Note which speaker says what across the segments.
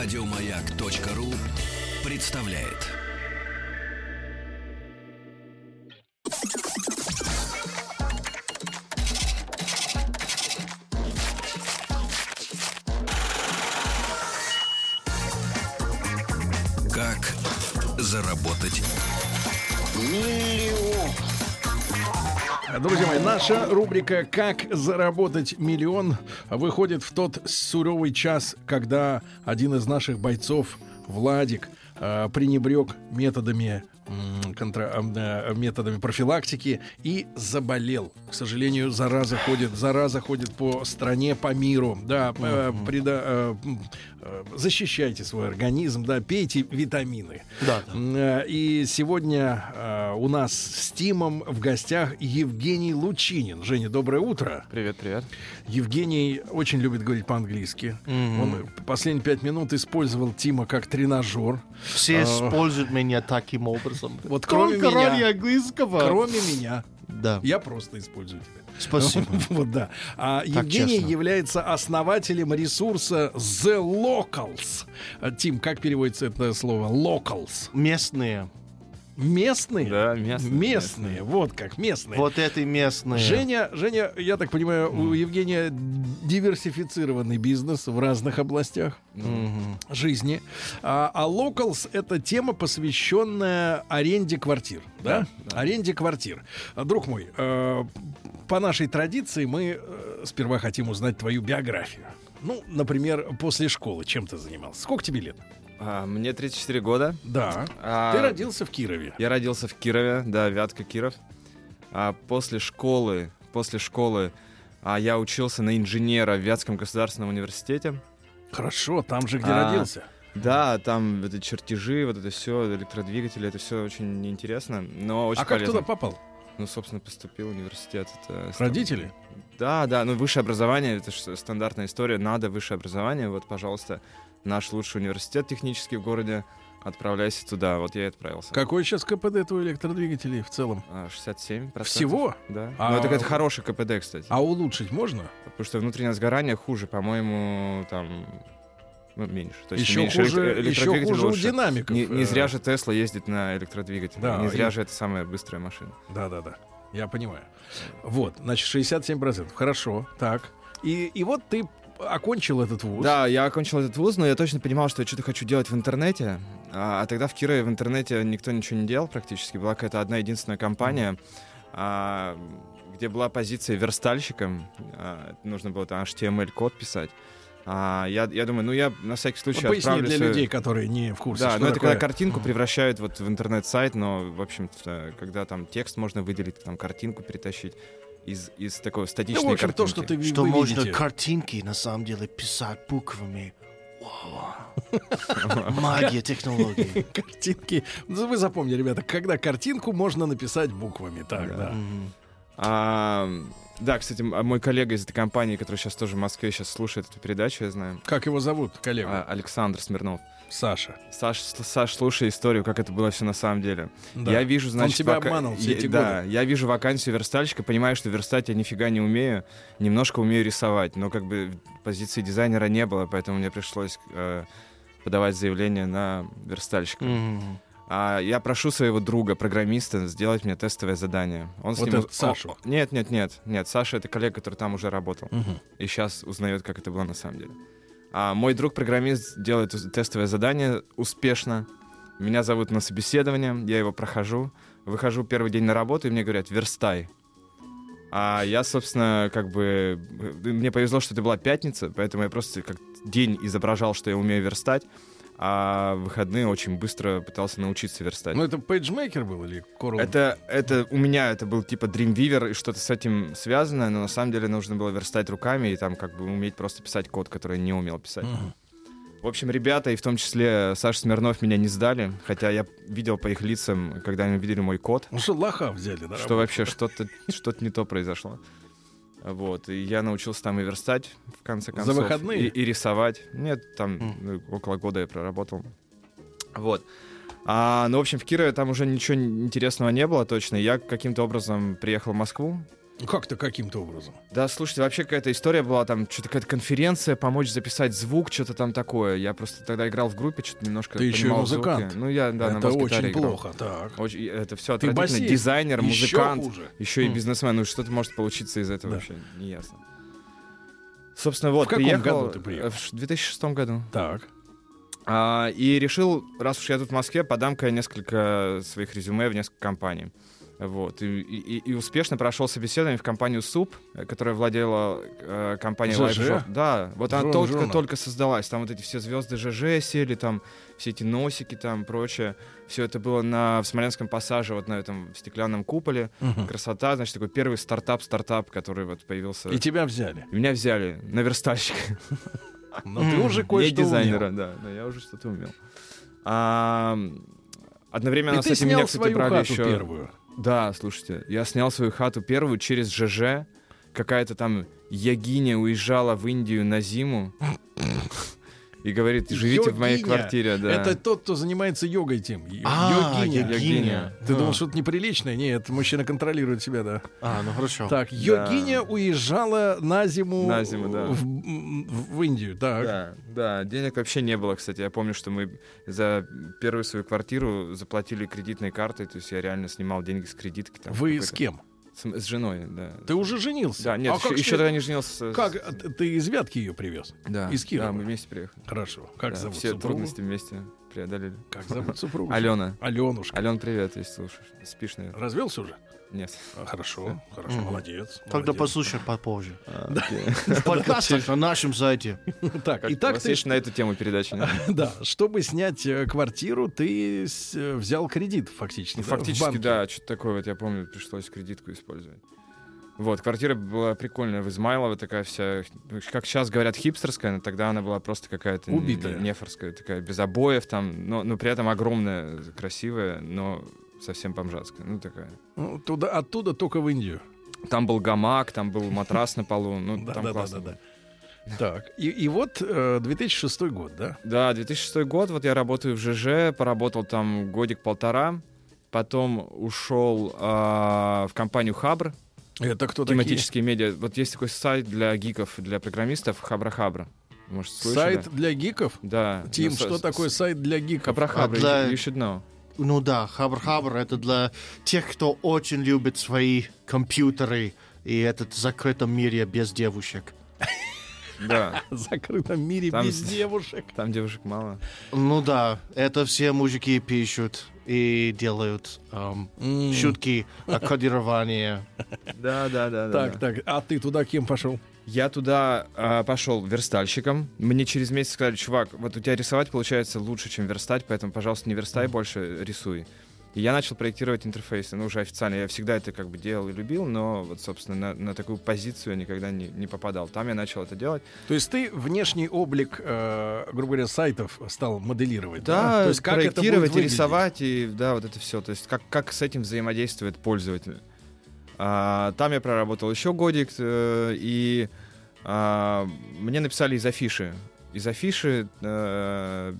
Speaker 1: Радиомаяк.ру представляет. Как заработать
Speaker 2: Друзья мои, наша рубрика «Как заработать миллион» выходит в тот суровый час, когда один из наших бойцов, Владик, э, пренебрег методами контра- э, методами профилактики и заболел. К сожалению, зараза ходит, зараза ходит по стране, по миру. Да, э, преда- э, э, защищайте свой организм, да, пейте витамины.
Speaker 3: Да,
Speaker 2: э, И сегодня э, у нас с Тимом в гостях Евгений Лучинин. Женя, доброе утро.
Speaker 3: Привет, привет.
Speaker 2: Евгений очень любит говорить по-английски. Он последние пять минут использовал Тима как тренажер.
Speaker 3: Все
Speaker 2: А.
Speaker 3: используют меня таким образом.
Speaker 2: Вот кроме
Speaker 3: Только
Speaker 2: меня.
Speaker 3: английского.
Speaker 2: Кроме меня.
Speaker 3: Да.
Speaker 2: Я просто использую тебя.
Speaker 3: Спасибо.
Speaker 2: Вот да. А Евгений
Speaker 3: честно.
Speaker 2: является основателем ресурса The Locals. Тим, как переводится это слово? Locals.
Speaker 3: Местные.
Speaker 2: Местные?
Speaker 4: Да, местные,
Speaker 2: Местные. Вот как, местные.
Speaker 3: Вот это местные.
Speaker 2: Женя, Женя, я так понимаю, у Евгения диверсифицированный бизнес в разных областях
Speaker 3: Мгм.
Speaker 2: жизни. А, а locals это тема, посвященная аренде квартир. Да? Аренде квартир. Друг мой, э, по нашей традиции мы э, сперва хотим узнать твою биографию. Ну, например, после школы чем ты занимался? Сколько тебе лет?
Speaker 4: А, мне 34 года.
Speaker 2: Да.
Speaker 4: А,
Speaker 2: Ты родился в Кирове.
Speaker 4: Я родился в Кирове, да, Вятка, Киров. А после школы, после школы а, я учился на инженера в Вятском государственном университете.
Speaker 2: Хорошо, там же, где
Speaker 4: А,
Speaker 2: родился.
Speaker 4: Да, там вот эти чертежи, вот это все, электродвигатели, это все очень интересно, но очень
Speaker 2: А как
Speaker 4: полезно.
Speaker 2: туда попал?
Speaker 4: Ну, собственно, поступил в университет. Это
Speaker 2: Родители?
Speaker 4: Да, да, ну высшее образование, это же стандартная история, надо высшее образование, вот, пожалуйста, наш лучший университет технический в городе, отправляйся туда, вот я и отправился.
Speaker 2: Какой сейчас КПД твой электродвигателей в целом?
Speaker 4: А, 67
Speaker 2: Всего?
Speaker 4: Да.
Speaker 2: А-
Speaker 4: Ну, это, это хороший КПД, кстати.
Speaker 2: А улучшить можно?
Speaker 4: Потому что внутреннее сгорание хуже, по-моему, там ну, меньше. То есть
Speaker 2: Еще
Speaker 4: меньше
Speaker 2: хуже, еще хуже у
Speaker 4: лучше.
Speaker 2: динамиков.
Speaker 4: Не, не
Speaker 2: Э,
Speaker 4: зря же Тесла ездит на электродвигателе.
Speaker 2: Да,
Speaker 4: не зря
Speaker 2: и-
Speaker 4: же это самая быстрая машина.
Speaker 2: Да, да, да. Я понимаю. Вот, значит, 67%. Хорошо. Так. И, и вот ты окончил этот вуз.
Speaker 4: Да, я окончил этот вуз, но я точно понимал, что я что-то хочу делать в интернете. А, а тогда в Кирове в интернете никто ничего не делал практически. Была какая-то одна единственная компания, а, где была позиция верстальщиком. А, нужно было там HTML-код писать. А, я, я думаю, ну я на всякий случай
Speaker 2: Ну, Поясни
Speaker 4: отправлю
Speaker 2: для
Speaker 4: свою-
Speaker 2: людей, которые не в курсе.
Speaker 4: Да, ну это
Speaker 2: такое.
Speaker 4: когда картинку превращают вот в интернет-сайт, но, в общем-то, когда там текст можно выделить, там картинку перетащить из, из такой статичной
Speaker 2: Ну, в общем, то,
Speaker 4: картинки.
Speaker 2: что ты
Speaker 3: Что
Speaker 2: вы
Speaker 3: можно
Speaker 2: видите.
Speaker 3: картинки на самом деле писать буквами. Вау. Магия технологий.
Speaker 2: Картинки. Ну, Вы запомнили, ребята, когда картинку можно написать буквами. Так, да.
Speaker 3: Мгм.
Speaker 4: А, да, кстати, мой коллега из этой компании, который сейчас тоже в Москве сейчас слушает эту передачу, я знаю,
Speaker 2: Как его зовут, коллега?
Speaker 4: а, Александр Смирнов.
Speaker 2: Саша.
Speaker 4: Саш, с- Саш, слушай историю, как это было все на самом деле.
Speaker 2: Да.
Speaker 4: Я вижу, значит,
Speaker 2: тебя
Speaker 4: вака-
Speaker 2: обманул все
Speaker 4: я-
Speaker 2: эти
Speaker 4: Да, я вижу вакансию верстальщика, понимаю, что верстать я нифига не умею, немножко умею рисовать, но как бы позиции дизайнера не было, поэтому мне пришлось э, подавать заявление на верстальщика.
Speaker 3: Мгм.
Speaker 4: А я прошу своего друга, программиста, сделать мне тестовое задание. Он с
Speaker 2: Вот
Speaker 4: ним
Speaker 2: этот
Speaker 4: уз-
Speaker 2: Сашу?
Speaker 4: О, Нет, нет, нет, нет. Саша это коллега, который там уже работал.
Speaker 2: Мгм.
Speaker 4: И сейчас узнает, как это было на самом деле. А мой друг-программист делает тестовое задание успешно. Меня зовут на собеседование, я его прохожу. Выхожу первый день на работу, и мне говорят, верстай. А я, собственно, как бы... э, Мне повезло, что это была пятница, поэтому я просто как день изображал, что я умею верстать, а в выходные очень быстро пытался научиться верстать.
Speaker 2: Ну, это PageMaker был или Coral?
Speaker 4: Это, это у меня это был типа Dreamweaver и что-то с этим связано, но на самом деле нужно было верстать руками и там как бы уметь просто писать код, который я не умел писать.
Speaker 2: Мгм.
Speaker 4: В общем, ребята, и в том числе Саша Смирнов меня не сдали, хотя я видел по их лицам, когда они увидели мой код,
Speaker 2: Ну что, лоха взяли, да?
Speaker 4: что вообще что-то что-то не то произошло. Вот, и я научился там и верстать, в конце концов.
Speaker 2: выходные?
Speaker 4: И, и рисовать. Нет, там ну, около года я проработал. Вот. А, ну, в общем, в Кирове там уже ничего интересного не было точно. Я каким-то образом приехал в Москву,
Speaker 2: Как-то каким-то образом.
Speaker 4: Да, слушайте, вообще какая-то история была, там что-то какая-то конференция, помочь записать звук, что-то там такое. Я просто тогда играл в группе, что-то немножко
Speaker 2: Ты еще и музыкант.
Speaker 4: звуки. Ну, я, да, на
Speaker 2: Это
Speaker 4: бас-гитаре
Speaker 2: очень
Speaker 4: играл.
Speaker 2: плохо. Так.
Speaker 4: Очень, это все
Speaker 2: Ты
Speaker 4: отвратительно.
Speaker 2: басист.
Speaker 4: Дизайнер,
Speaker 2: Еще
Speaker 4: музыкант,
Speaker 2: хуже.
Speaker 4: еще и
Speaker 2: М.
Speaker 4: бизнесмен. Ну, что-то может получиться из этого
Speaker 2: Да.
Speaker 4: вообще, не ясно. Собственно, вот,
Speaker 2: В каком
Speaker 4: приехал
Speaker 2: году ты приехал?
Speaker 4: в 2006 году.
Speaker 2: Так.
Speaker 4: А, и решил, раз уж я тут в Москве, подам-ка несколько своих резюме в несколько компаний. Вот. И, и- и успешно прошел собеседование в компанию СУП, э, которая владела э, компанией
Speaker 2: ЖЖ?
Speaker 4: LiveJob. Да, вот она только-только создалась. Там вот эти все звезды ЖЖ сели, там все эти носики, там прочее. Все это было на, в Смоленском пассаже, вот на этом стеклянном куполе.
Speaker 2: Мгм.
Speaker 4: Красота, значит, такой первый стартап-стартап, который вот появился.
Speaker 2: И тебя взяли.
Speaker 4: И меня взяли на верстальщика.
Speaker 2: Но ты уже кое-что
Speaker 4: дизайнера,
Speaker 2: умел.
Speaker 4: да, да, я уже что-то умел. Одновременно
Speaker 2: И
Speaker 4: с этим меня, кстати, брали еще...
Speaker 2: первую.
Speaker 4: Да, слушайте, я снял свою хату первую через ЖЖ. Какая-то там Ягиня уезжала в Индию на зиму. И говорит, живите в моей
Speaker 2: Йогиня.
Speaker 4: квартире, да.
Speaker 2: Это тот, кто занимается йогой, Тим. Й-
Speaker 3: А,
Speaker 2: Йогиня.
Speaker 3: йогиня.
Speaker 2: Ты
Speaker 3: А.
Speaker 2: думал, что это неприличное? Нет, мужчина контролирует себя, да.
Speaker 3: А, ну хорошо.
Speaker 2: Так, йогиня уезжала на зиму,
Speaker 4: На зиму, да.
Speaker 2: в, в Индию. Так.
Speaker 4: Да, да, денег вообще не было, кстати. Я помню, что мы за первую свою квартиру заплатили кредитной картой, то есть я реально снимал деньги с кредитки. Там,
Speaker 2: Вы с кем?
Speaker 4: С, с женой, да.
Speaker 2: Ты уже женился?
Speaker 4: Да, нет,
Speaker 2: А
Speaker 4: еще, еще
Speaker 2: ты-
Speaker 4: тогда не женился.
Speaker 2: Как? Ты- Ты из Вятки ее привез?
Speaker 4: Да,
Speaker 2: из Кирова?
Speaker 4: Да, мы вместе приехали.
Speaker 2: Хорошо. Как
Speaker 4: Да,
Speaker 2: зовут
Speaker 4: все
Speaker 2: супругу?
Speaker 4: трудности вместе преодолели.
Speaker 2: Как зовут супругу?
Speaker 4: Алена.
Speaker 2: Аленушка.
Speaker 4: Ален, привет, если слушаешь. Спишь, наверное?
Speaker 2: Развелся уже?
Speaker 4: Нет.
Speaker 2: А, Хорошо, хорошо, молодец.
Speaker 3: Тогда послушай попозже.
Speaker 4: А,
Speaker 3: В подкастах на нашем сайте.
Speaker 2: Так, итак,
Speaker 4: вас
Speaker 2: ты
Speaker 4: на эту тему передача? нет?
Speaker 2: Да, чтобы снять э, квартиру, ты э, взял кредит фактически.
Speaker 4: Ну, фактически, да, что-то такое, вот я помню, пришлось кредитку использовать. Вот, квартира была прикольная в Измайлово, такая вся, как сейчас говорят, хипстерская, но тогда она была просто какая-то
Speaker 2: Убитая.
Speaker 4: нефорская, такая, без обоев там, но, но при этом огромная, красивая, но совсем бомжатская, ну такая.
Speaker 2: Ну, Туда, оттуда только в Индию.
Speaker 4: Там был гамак, там был матрас на полу, ну там
Speaker 2: да,
Speaker 4: классно
Speaker 2: да,
Speaker 4: было.
Speaker 2: да. Так, и, и вот э, 2006 год, да?
Speaker 4: Да, 2006 год, вот я работаю в ЖЖ, поработал там годик-полтора, потом ушел а, в компанию Хабр,
Speaker 2: Это кто такие?
Speaker 4: тематические медиа. Вот есть такой сайт для гиков, для программистов, Хабра-Хабра. Может, слышали?
Speaker 2: Сайт для гиков?
Speaker 4: Да.
Speaker 2: Тим,
Speaker 4: Ну,
Speaker 2: что
Speaker 4: с-
Speaker 2: такое
Speaker 4: с-
Speaker 2: сайт для гиков?
Speaker 4: Хабра-Хабра,
Speaker 3: А для-
Speaker 4: you, should know.
Speaker 3: Ну да, хабр-хабр это для тех, кто очень любит свои компьютеры и этот закрытом мире без девушек.
Speaker 4: Да,
Speaker 2: В закрытом мире
Speaker 4: Там
Speaker 2: без девушек.
Speaker 4: там девушек мало.
Speaker 3: Ну да, это все мужики пишут и делают эм,
Speaker 2: М.
Speaker 3: шутки о кодировании.
Speaker 4: Да, да, да.
Speaker 2: Так, так, а ты туда кем пошел?
Speaker 4: Я туда а, пошел верстальщиком. Мне через месяц сказали, чувак, вот у тебя рисовать получается лучше, чем верстать, поэтому, пожалуйста, не верстай больше, рисуй. И я начал проектировать интерфейсы, ну, уже официально. Я всегда это как бы делал и любил, но вот, собственно, на, на такую позицию никогда не, не попадал. Там я начал это делать.
Speaker 2: То есть ты внешний облик, э, грубо говоря, сайтов стал моделировать?
Speaker 4: Да,
Speaker 2: То есть как это
Speaker 4: проектировать
Speaker 2: выглядеть?
Speaker 4: рисовать, и да, вот это все. То есть как, как с этим взаимодействует пользователь. А, там я проработал еще годик, э, и а, мне написали из афиши. Из афиши, э,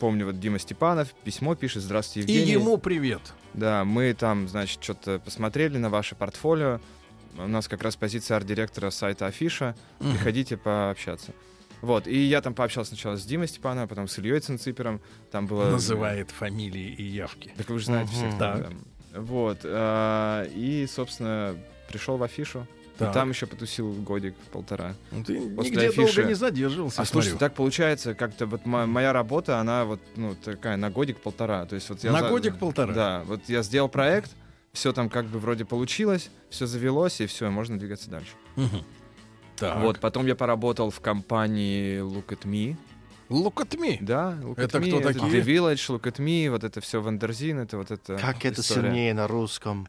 Speaker 4: помню, вот Дима Степанов письмо пишет, здравствуйте,
Speaker 2: И
Speaker 4: Евгений.
Speaker 2: ему привет.
Speaker 4: Да, мы там, значит, что-то посмотрели на ваше портфолио. У нас как раз позиция арт-директора сайта Афиша. Приходите пообщаться. Вот, и я там пообщался сначала с Димой Степановым, потом с Ильей Цинципером. Там было...
Speaker 2: Называет фамилии и явки.
Speaker 4: Так вы же знаете всех. Там,
Speaker 2: Так.
Speaker 4: да. Вот. а, И, собственно, пришел в Афишу.
Speaker 2: Так.
Speaker 4: И там еще потусил годик, полтора.
Speaker 2: Ну, Ты
Speaker 4: После
Speaker 2: нигде
Speaker 4: афиши-
Speaker 2: долго не задерживался,
Speaker 4: А слушайте,
Speaker 2: смотрю.
Speaker 4: так получается, как-то вот мо- моя работа, она вот, ну, такая, на годик-полтора. То есть вот я
Speaker 2: На
Speaker 4: за-
Speaker 2: годик-полтора?
Speaker 4: Да, вот я сделал проект, все там как бы вроде получилось, все завелось, и все, можно двигаться дальше.
Speaker 2: Мгм. Так.
Speaker 4: Вот, потом я поработал в компании Look at Me.
Speaker 2: Look at me.
Speaker 4: Да, Look
Speaker 2: Это
Speaker 4: at
Speaker 2: кто
Speaker 4: me,
Speaker 2: такие?
Speaker 4: The Village, Look at Me, вот это все Wonderzine, это вот это
Speaker 3: Как это
Speaker 4: история.
Speaker 3: сильнее на русском?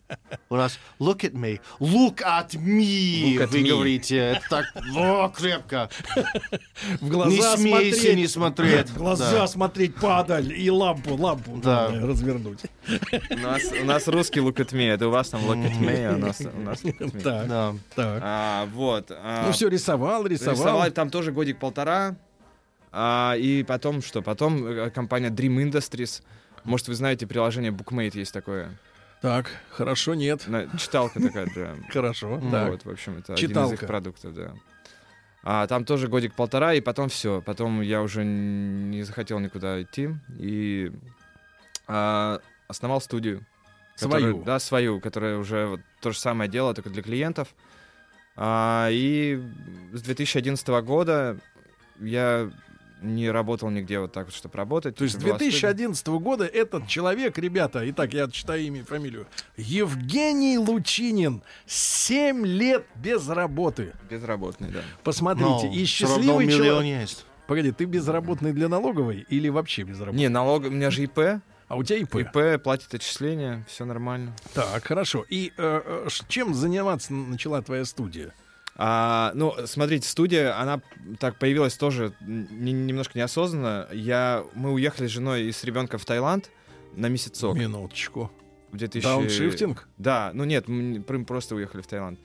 Speaker 3: У нас look at me, look at me,
Speaker 4: Look at
Speaker 3: вы
Speaker 4: me.
Speaker 3: говорите. Это так о, крепко.
Speaker 2: В глаза
Speaker 3: Не смейся,
Speaker 2: смотреть.
Speaker 3: не смотреть.
Speaker 2: В глаза
Speaker 3: Да.
Speaker 2: смотреть падаль и лампу, лампу
Speaker 3: Да.
Speaker 2: развернуть.
Speaker 4: У нас, у нас русский Look at Me, это у вас там Look at Me, а у нас, у нас Look at Me.
Speaker 2: Так,
Speaker 3: Да.
Speaker 2: так.
Speaker 4: А, вот. а,
Speaker 2: Ну все, рисовал, рисовал.
Speaker 4: Рисовали там тоже годик-полтора. А, и потом что? Потом э, компания Dream Industries. Может, вы знаете, приложение Bookmate есть такое.
Speaker 2: Так, хорошо, нет.
Speaker 4: Читалка такая, да.
Speaker 2: Хорошо. Так.
Speaker 4: Вот, в общем, это один из
Speaker 2: Читалка.
Speaker 4: их продуктов, да. А там тоже годик-полтора, и потом все. Потом я уже не захотел никуда идти. И а, основал студию.
Speaker 2: Свою.
Speaker 4: да, свою, которая уже вот то же самое дело, только для клиентов. А, и с 2011 года я не работал нигде вот так вот, чтобы работать.
Speaker 2: То есть с
Speaker 4: Это была студия.
Speaker 2: 2011 года этот человек, ребята, итак, я читаю имя и фамилию, Евгений Лучинин, 7 лет без работы.
Speaker 4: Безработный, да.
Speaker 2: Посмотрите,
Speaker 3: Но
Speaker 2: и счастливый человек.
Speaker 3: есть.
Speaker 2: Погоди, ты безработный для налоговой или вообще безработный?
Speaker 4: Не, налог, у меня же ИП.
Speaker 2: А у тебя ИП.
Speaker 4: ИП платит отчисления, все нормально.
Speaker 2: Так, хорошо. И э, э, чем заниматься начала твоя студия?
Speaker 4: А, ну, смотрите, студия, она так появилась тоже н- немножко неосознанно. Я, мы уехали с женой и с ребенком в Таиланд на месяцок.
Speaker 2: Минуточку.
Speaker 4: В 2000...
Speaker 2: Дауншифтинг?
Speaker 4: Да, ну нет, мы пр- просто уехали в Таиланд.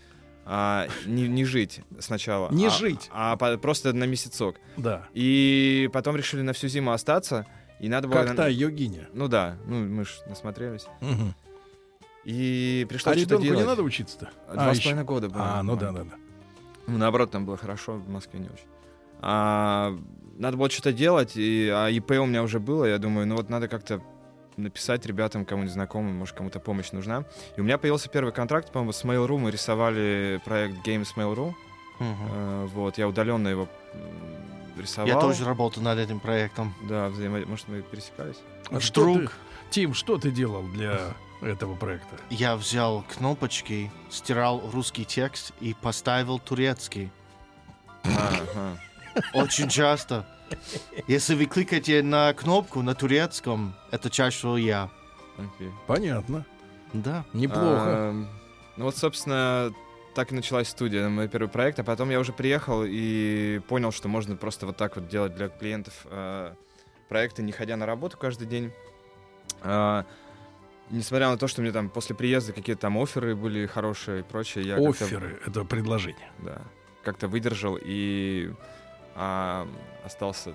Speaker 4: А, не, не жить сначала.
Speaker 2: Не
Speaker 4: а-
Speaker 2: жить.
Speaker 4: А, по- просто на месяцок.
Speaker 2: Да.
Speaker 4: И потом решили на всю зиму остаться. И надо было...
Speaker 2: Как та йогиня.
Speaker 4: Ну да, ну мы же насмотрелись.
Speaker 2: Мгм.
Speaker 4: И пришлось
Speaker 2: А
Speaker 4: что-то делать.
Speaker 2: не надо учиться-то?
Speaker 4: Два с
Speaker 2: еще-
Speaker 4: половиной года было.
Speaker 2: А, ну да, да, да.
Speaker 4: Ну, наоборот, там было хорошо, в Москве не очень. А, надо было что-то делать, и, а ИП у меня уже было, я думаю, ну вот надо как-то написать ребятам, кому-нибудь знакомым, может, кому-то помощь нужна. И у меня появился первый контракт, по-моему, с Mail.ru, мы рисовали проект Games Mail.ru. Э, вот, я удаленно его рисовал.
Speaker 3: Я тоже работал над этим проектом.
Speaker 4: Да, взаимо... может, мы пересекались?
Speaker 2: А что
Speaker 3: Вдруг
Speaker 2: ты, Тим, что ты делал для этого проекта?
Speaker 3: я взял кнопочки, стирал русский текст и поставил турецкий.
Speaker 4: Ага.
Speaker 3: Очень часто. Если вы кликаете на кнопку на турецком, это чаще всего я.
Speaker 2: Понятно.
Speaker 3: Да.
Speaker 2: Неплохо.
Speaker 4: Ну вот, собственно, так и началась студия, мой первый проект. А потом я уже приехал и понял, что можно просто вот так вот делать для клиентов э, проекты, не ходя на работу каждый день. А, Несмотря на то, что мне там после приезда какие-то там оферы были хорошие и прочее, я
Speaker 2: Оферы — это предложение.
Speaker 4: да, как-то выдержал и а, остался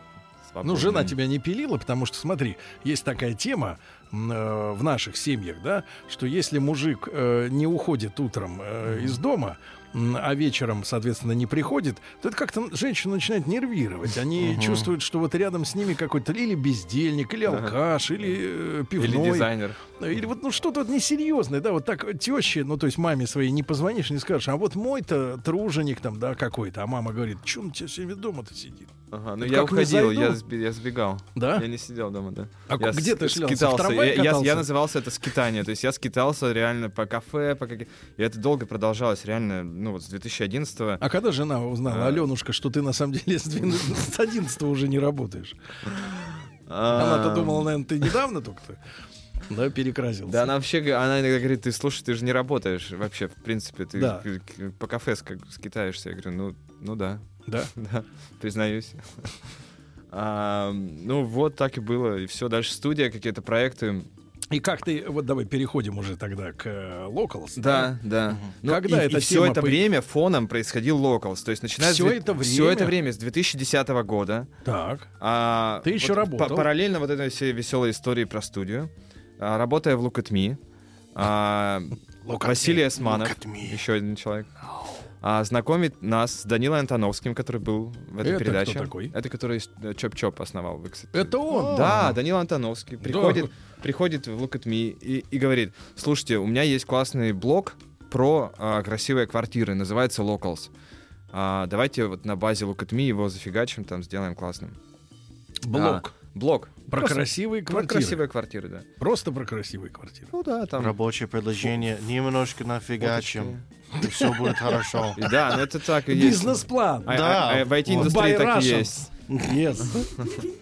Speaker 4: свободным.
Speaker 2: Ну, жена тебя не пилила, потому что, смотри, есть такая тема э, в наших семьях, да, что если мужик э, не уходит утром э, из дома, а вечером, соответственно, не приходит, то это как-то женщину начинает нервировать. Они
Speaker 3: Мгм.
Speaker 2: чувствуют, что вот рядом с ними какой-то или бездельник, или
Speaker 4: Ага.
Speaker 2: алкаш, или э,
Speaker 4: Или
Speaker 2: пивной.
Speaker 4: дизайнер.
Speaker 2: Или вот ну что-то вот несерьезное, да, вот так теще, ну то есть маме своей не позвонишь, не скажешь, а вот мой-то труженик там, да, какой-то, а мама говорит, что он тебе сегодня дома-то сидит,
Speaker 4: Ага, ну я уходил, я, сби- я сбегал.
Speaker 2: да?
Speaker 4: Я не сидел дома, да.
Speaker 2: А
Speaker 4: Я
Speaker 2: где
Speaker 4: с-
Speaker 2: ты шлялся?
Speaker 4: Скитался. я, я- я назывался это скитание. То есть я скитался реально по кафе, по каким... И это долго продолжалось, реально, ну вот с 2011
Speaker 2: А когда жена узнала,
Speaker 4: А.
Speaker 2: Аленушка, что ты на самом деле с 12 с 11 уже не работаешь?
Speaker 4: А,
Speaker 2: Она-то думала, наверное, ты недавно только-то, да, перекрасился.
Speaker 4: Да, она вообще, она иногда говорит, ты слушай, ты же не работаешь вообще, в принципе, ты
Speaker 2: Да.
Speaker 4: по кафе скитаешься. Я говорю, ну, ну да,
Speaker 2: Да?
Speaker 4: да, признаюсь. А, ну вот так и было, и все. Дальше студия, какие-то проекты.
Speaker 2: И как ты, вот давай переходим уже тогда к э, Locals.
Speaker 4: Да, да. Ну,
Speaker 2: Когда
Speaker 4: и,
Speaker 2: эта
Speaker 4: все
Speaker 2: тема
Speaker 4: это
Speaker 2: по-
Speaker 4: время фоном происходил локалс. То есть начиная
Speaker 2: Всё
Speaker 4: с...
Speaker 2: это
Speaker 4: всё это
Speaker 2: время?
Speaker 4: время, с 2010 года.
Speaker 2: Так.
Speaker 4: А,
Speaker 2: Ты ещё
Speaker 4: вот
Speaker 2: работал?
Speaker 4: па- параллельно вот этой всей веселой истории про студию, а, работая в Look at Me, а,
Speaker 2: Look at
Speaker 4: Василий Османов, еще один человек, а, знакомит нас с Данилой Антоновским, который был в этой
Speaker 2: Это кто
Speaker 4: передаче.
Speaker 2: такой?
Speaker 4: Это который э, Чоп-Чоп основал. Вы, кстати,
Speaker 2: Это он?
Speaker 4: да, Данила Антоновский приходит, приходит в Look at Me и, и говорит, слушайте, у меня есть классный блог про а, красивые квартиры, называется Locals. А, давайте вот на базе Look at Me его зафигачим, там сделаем классным.
Speaker 2: Блок.
Speaker 4: А, блог.
Speaker 2: Про
Speaker 4: Просто
Speaker 2: красивые
Speaker 4: Про
Speaker 2: квартиры.
Speaker 4: красивые квартиры, да.
Speaker 2: Просто про красивые квартиры.
Speaker 4: Ну да, там...
Speaker 3: Рабочее предложение. Немножко нафигачим. И все будет хорошо.
Speaker 4: Да, ну это так и есть.
Speaker 2: Бизнес-план.
Speaker 4: А-
Speaker 3: Да.
Speaker 4: а- а в IT-индустрии так и есть.
Speaker 2: Yes.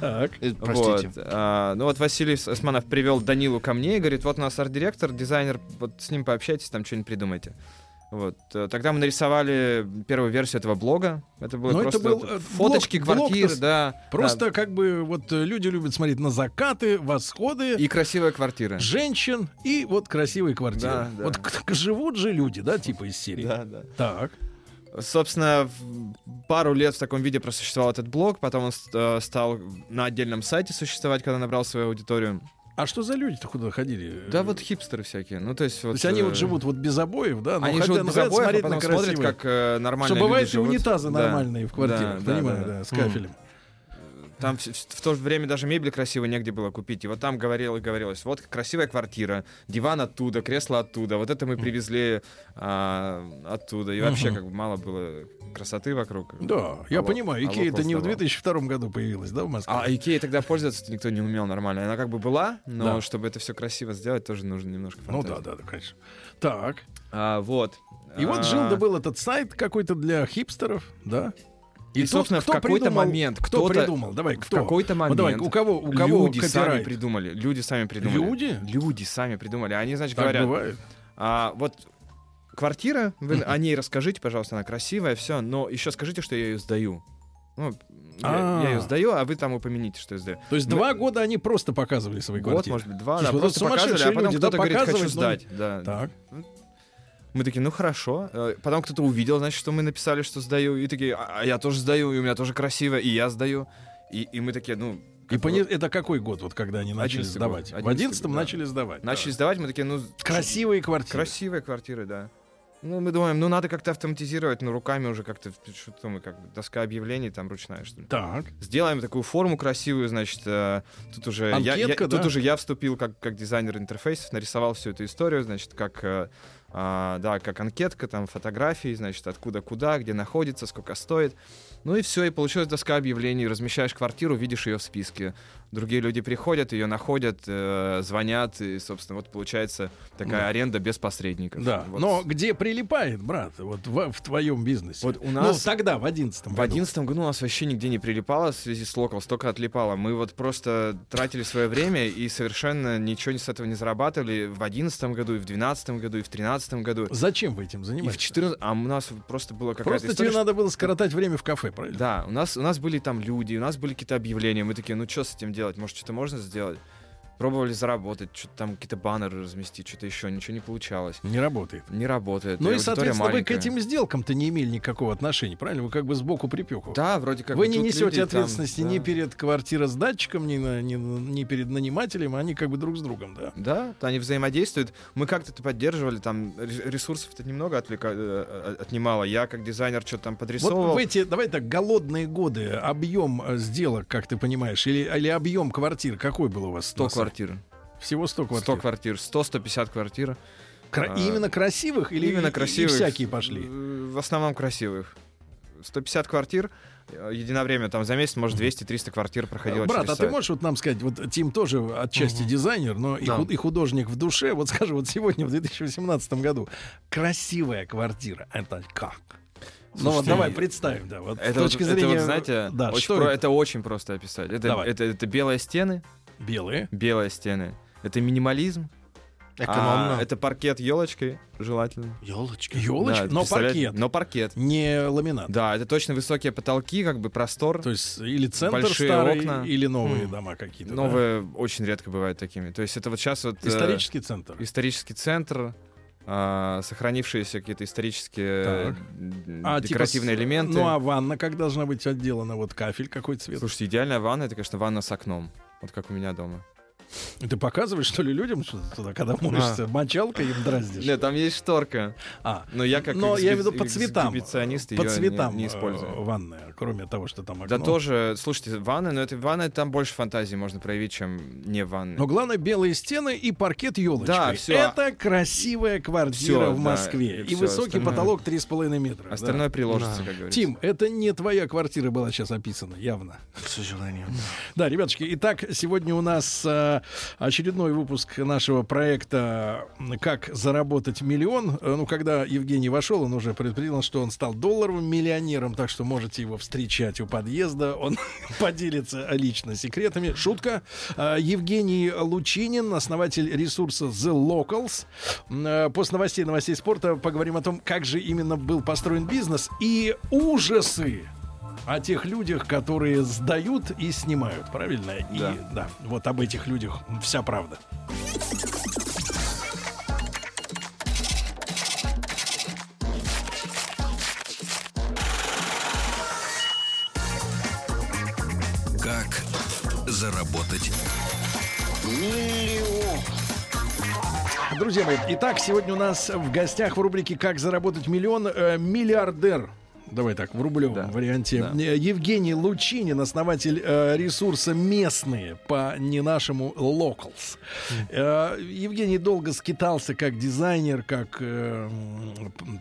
Speaker 2: Так.
Speaker 3: Э, Простите.
Speaker 4: Вот, а, ну вот Василий Османов привел Данилу ко мне и говорит, вот у нас арт-директор, дизайнер, вот с ним пообщайтесь, там что-нибудь придумайте. Вот. э, Тогда мы нарисовали первую версию этого блога. Это было
Speaker 2: это
Speaker 4: просто
Speaker 2: был,
Speaker 4: вот
Speaker 2: э,
Speaker 4: фоточки
Speaker 2: блог-
Speaker 4: квартир,
Speaker 2: с-
Speaker 4: да.
Speaker 2: Просто как бы вот э, люди любят смотреть на закаты, восходы.
Speaker 4: да. И красивая квартира.
Speaker 2: женщин и вот красивые квартиры.
Speaker 4: Да, да.
Speaker 2: Вот живут же люди, да, типа из серии.
Speaker 4: Да, да.
Speaker 2: Так.
Speaker 4: Собственно, пару лет в таком виде просуществовал этот блог, потом он ст- стал на отдельном сайте существовать, когда набрал свою аудиторию.
Speaker 2: А что за люди-то куда ходили?
Speaker 4: Да, вот хипстеры всякие. Ну, то есть, вот,
Speaker 2: То есть они вот
Speaker 4: э,
Speaker 2: живут вот без обоев, да? но
Speaker 4: Они
Speaker 2: хотя-
Speaker 4: живут
Speaker 2: ну,
Speaker 4: без обоев, а
Speaker 2: смотреть
Speaker 4: потом
Speaker 2: на
Speaker 4: смотрят, как э, нормальные
Speaker 2: Что бывает
Speaker 4: люди
Speaker 2: и
Speaker 4: живут.
Speaker 2: унитазы
Speaker 4: Да.
Speaker 2: нормальные в квартирах,
Speaker 4: Да, да,
Speaker 2: понимаю,
Speaker 4: да.
Speaker 2: да, с кафелем.
Speaker 4: Там в, в то же время даже мебель красивой негде было купить. И вот там говорилось, говорилось, вот красивая квартира, диван оттуда, кресло оттуда. Вот это мы привезли а, оттуда. И вообще как бы мало было красоты вокруг.
Speaker 2: Да, я
Speaker 4: Алло,
Speaker 2: понимаю,
Speaker 4: алло,
Speaker 2: Икея это не в
Speaker 4: просто
Speaker 2: 2002 году появилась, да, в Москве?
Speaker 4: А Икеей тогда пользоваться никто не умел нормально. Она как бы была, но
Speaker 2: Да.
Speaker 4: чтобы это все красиво сделать, тоже нужно немножко
Speaker 2: ну
Speaker 4: фантазии.
Speaker 2: да, да, да, конечно. Так,
Speaker 4: А, вот.
Speaker 2: и вот
Speaker 4: А,
Speaker 2: жил да был этот сайт какой-то для хипстеров, да?
Speaker 4: И,
Speaker 2: тот,
Speaker 4: собственно, в
Speaker 2: кто
Speaker 4: какой-то
Speaker 2: придумал-
Speaker 4: момент
Speaker 2: кто придумал? Давай,
Speaker 4: В
Speaker 2: кто?
Speaker 4: какой-то
Speaker 2: Ну,
Speaker 4: момент
Speaker 2: давай, у кого, у кого
Speaker 4: люди сами
Speaker 2: копирайт?
Speaker 4: придумали. Люди сами придумали.
Speaker 2: Люди?
Speaker 4: Люди сами придумали. Они, значит,
Speaker 2: Так
Speaker 4: говорят,
Speaker 2: бывает.
Speaker 4: а, вот квартира, вы о ней расскажите, пожалуйста, она красивая, все, но еще скажите, что я ее сдаю. Ну, я,
Speaker 2: А.
Speaker 4: я ее сдаю, а вы там упомяните, что я сдаю.
Speaker 2: То есть
Speaker 4: Мы-
Speaker 2: два года они просто показывали свои квартиры.
Speaker 4: может быть, два,
Speaker 2: Слушай,
Speaker 4: да,
Speaker 2: вот
Speaker 4: просто показывали, а потом
Speaker 2: люди, да,
Speaker 4: кто-то говорит, хочу
Speaker 2: ну,
Speaker 4: сдать. Да.
Speaker 2: Так.
Speaker 4: Мы такие, ну хорошо. Э, Потом кто-то увидел, значит, что мы написали, что сдаю, и такие, а а я тоже сдаю, и у меня тоже красиво, и я сдаю. И, и мы такие, ну...
Speaker 2: И пони- это какой год, вот когда они начали
Speaker 4: 11-й
Speaker 2: сдавать?
Speaker 4: год,
Speaker 2: В 11-м
Speaker 4: 11-й, да.
Speaker 2: начали сдавать. да.
Speaker 4: Начали сдавать, мы такие, ну...
Speaker 2: Красивые квартиры.
Speaker 4: Красивые квартиры, да. Ну, мы думаем, ну, надо как-то автоматизировать, ну, руками уже как-то, что мы, как бы, доска объявлений там ручная, что ли.
Speaker 2: Так.
Speaker 4: Сделаем такую форму красивую, значит, э, тут уже я, я-
Speaker 2: Анкетка,
Speaker 4: тут
Speaker 2: да?
Speaker 4: уже я вступил как, как дизайнер интерфейсов, нарисовал всю эту историю, значит, как, э, а, да, как анкетка, там, фотографии, значит, откуда куда, где находится, сколько стоит. Ну и все, и получилась доска объявлений, размещаешь квартиру, видишь ее в списке. Другие люди приходят, ее находят, э, звонят, и, собственно, вот получается такая
Speaker 2: Да.
Speaker 4: аренда без посредников.
Speaker 2: Да.
Speaker 4: Вот.
Speaker 2: Но где прилипает, брат, вот в, в твоем бизнесе?
Speaker 4: Вот у нас-
Speaker 2: Ну, тогда, в 11-м
Speaker 4: В одиннадцатом году у нас вообще нигде не прилипало в связи с локал, столько отлипало. Мы вот просто тратили свое время и совершенно ничего с этого не зарабатывали в одиннадцатом году, и в двенадцатом году, и в тринадцатом году.
Speaker 2: Зачем вы этим
Speaker 4: И в
Speaker 2: занимаетесь?
Speaker 4: 14... А у нас просто была какая-то
Speaker 2: Просто
Speaker 4: история,
Speaker 2: тебе надо было скоротать время в кафе, правильно?
Speaker 4: Да, у нас, у нас были там люди, у нас были какие-то объявления. Мы такие, ну что с этим делать? Может, что-то можно сделать? Пробовали заработать, что-то там какие-то баннеры разместить, что-то еще, ничего не получалось.
Speaker 2: Не работает.
Speaker 4: Не работает.
Speaker 2: Ну и,
Speaker 4: аудитория
Speaker 2: соответственно, вы к
Speaker 4: маленькая.
Speaker 2: этим сделкам-то не имели никакого отношения, правильно? Вы как бы сбоку припеку.
Speaker 4: Да, вроде как.
Speaker 2: Вы не несете
Speaker 4: люди там,
Speaker 2: ответственности ни
Speaker 4: да.
Speaker 2: перед квартиросдатчиком, ни, на- ни, ни перед нанимателем, они как бы друг с другом, да.
Speaker 4: Да, они взаимодействуют. Мы как-то это поддерживали, там ре- ресурсов-то немного отвлека... э, э, отнимало. Я как дизайнер что-то там
Speaker 2: Вот
Speaker 4: подрисовывал.
Speaker 2: в эти, давай так, голодные годы, объем э, сделок, как ты понимаешь, или, или объем квартир, какой был у вас?
Speaker 4: 100
Speaker 2: на сайте?
Speaker 4: Квартир.
Speaker 2: Всего 100 квартир.
Speaker 4: 100 квартир. 100-150 квартир.
Speaker 2: Кра-
Speaker 4: А,
Speaker 2: и именно красивых или
Speaker 4: Именно
Speaker 2: и- и
Speaker 4: красивых.
Speaker 2: всякие пошли?
Speaker 4: Э, В основном красивых. 150 квартир. э, Единовременно там за месяц, может, 200-300 квартир проходило
Speaker 2: Брат, а ты
Speaker 4: сайт.
Speaker 2: можешь вот нам сказать, вот Тим тоже отчасти дизайнер, но и,
Speaker 3: Да.
Speaker 2: и художник в душе. Вот скажи, вот сегодня, в 2018 году, красивая квартира, это как? ну вот
Speaker 4: Слушайте,
Speaker 2: давай представим, да, вот
Speaker 4: Это,
Speaker 2: с
Speaker 4: вот-
Speaker 2: точки
Speaker 4: это
Speaker 2: зрения...
Speaker 4: вот, знаете,
Speaker 2: да,
Speaker 4: очень про-
Speaker 2: это?
Speaker 4: это очень просто описать. Это,
Speaker 2: Давай.
Speaker 4: это, это белые стены,
Speaker 2: Белые.
Speaker 4: белые стены. Это минимализм.
Speaker 3: Экономно.
Speaker 4: а, это паркет елочкой, желательно.
Speaker 3: Елочки.
Speaker 2: Елочка,
Speaker 4: Да,
Speaker 2: но паркет,
Speaker 4: Но паркет.
Speaker 2: не ламинат.
Speaker 4: Да, это точно высокие потолки, как бы простор.
Speaker 2: То есть или центр
Speaker 4: Большие
Speaker 2: старый,
Speaker 4: окна.
Speaker 2: или новые
Speaker 3: М.
Speaker 2: дома какие-то. да?
Speaker 4: Новые очень редко бывают такими. То есть это вот сейчас вот... э,
Speaker 2: Исторический центр.
Speaker 4: исторический центр, а, сохранившиеся какие-то исторические
Speaker 2: Так. А, типа
Speaker 4: декоративные
Speaker 2: с-
Speaker 4: элементы.
Speaker 2: Ну а ванна как должна быть отделана? Вот кафель какой цвет?
Speaker 4: Слушайте, идеальная ванна, это, конечно, ванна с окном. Вот как у меня дома.
Speaker 2: Ты показываешь, что ли, людям что туда, когда моешься? Мочалкой им дразнишь?
Speaker 4: Нет, там есть шторка.
Speaker 2: А,
Speaker 4: Но я как
Speaker 2: но я имею в виду по цветам. По
Speaker 4: не-
Speaker 2: цветам
Speaker 4: не,
Speaker 2: э,
Speaker 4: использую.
Speaker 2: ванная, кроме того, что там окно.
Speaker 4: Да тоже, слушайте, ванна, но это ванна, там больше фантазии можно проявить, чем не ванна.
Speaker 2: Но главное, белые стены и паркет елочкой.
Speaker 4: Да, всё.
Speaker 2: Это красивая квартира в
Speaker 4: да,
Speaker 2: Москве.
Speaker 4: и
Speaker 2: высокий
Speaker 4: остальное.
Speaker 2: потолок 3,5 метра. да.
Speaker 4: Остальное приложится,
Speaker 3: Да.
Speaker 4: как говорится.
Speaker 2: Тим, это не твоя квартира была сейчас описана, явно.
Speaker 3: К сожалению.
Speaker 2: Да, ребятушки, итак, сегодня у нас э, очередной выпуск нашего проекта «Как заработать миллион». Э, Ну, когда Евгений вошел, он уже предупредил, что он стал долларовым миллионером, так что можете его встречать у подъезда. Он поделится лично секретами. Шутка. Э, Евгений Лучинин, основатель ресурса The Locals. Э, После новостей, новостей спорта поговорим о том, как же именно был построен бизнес и ужасы о тех людях, которые сдают и снимают, правильно? И
Speaker 4: Да.
Speaker 2: да, вот об этих людях вся правда.
Speaker 1: Как заработать
Speaker 2: Друзья мои, итак, сегодня у нас в гостях в рубрике «Как заработать миллион» э, миллиардер. Давай так, в рублевом
Speaker 4: Да,
Speaker 2: варианте.
Speaker 4: да.
Speaker 2: Э, Евгений Лучинин, основатель э, ресурса «Местные» по не нашему «Locals». Э, Евгений долго скитался как дизайнер, как, э,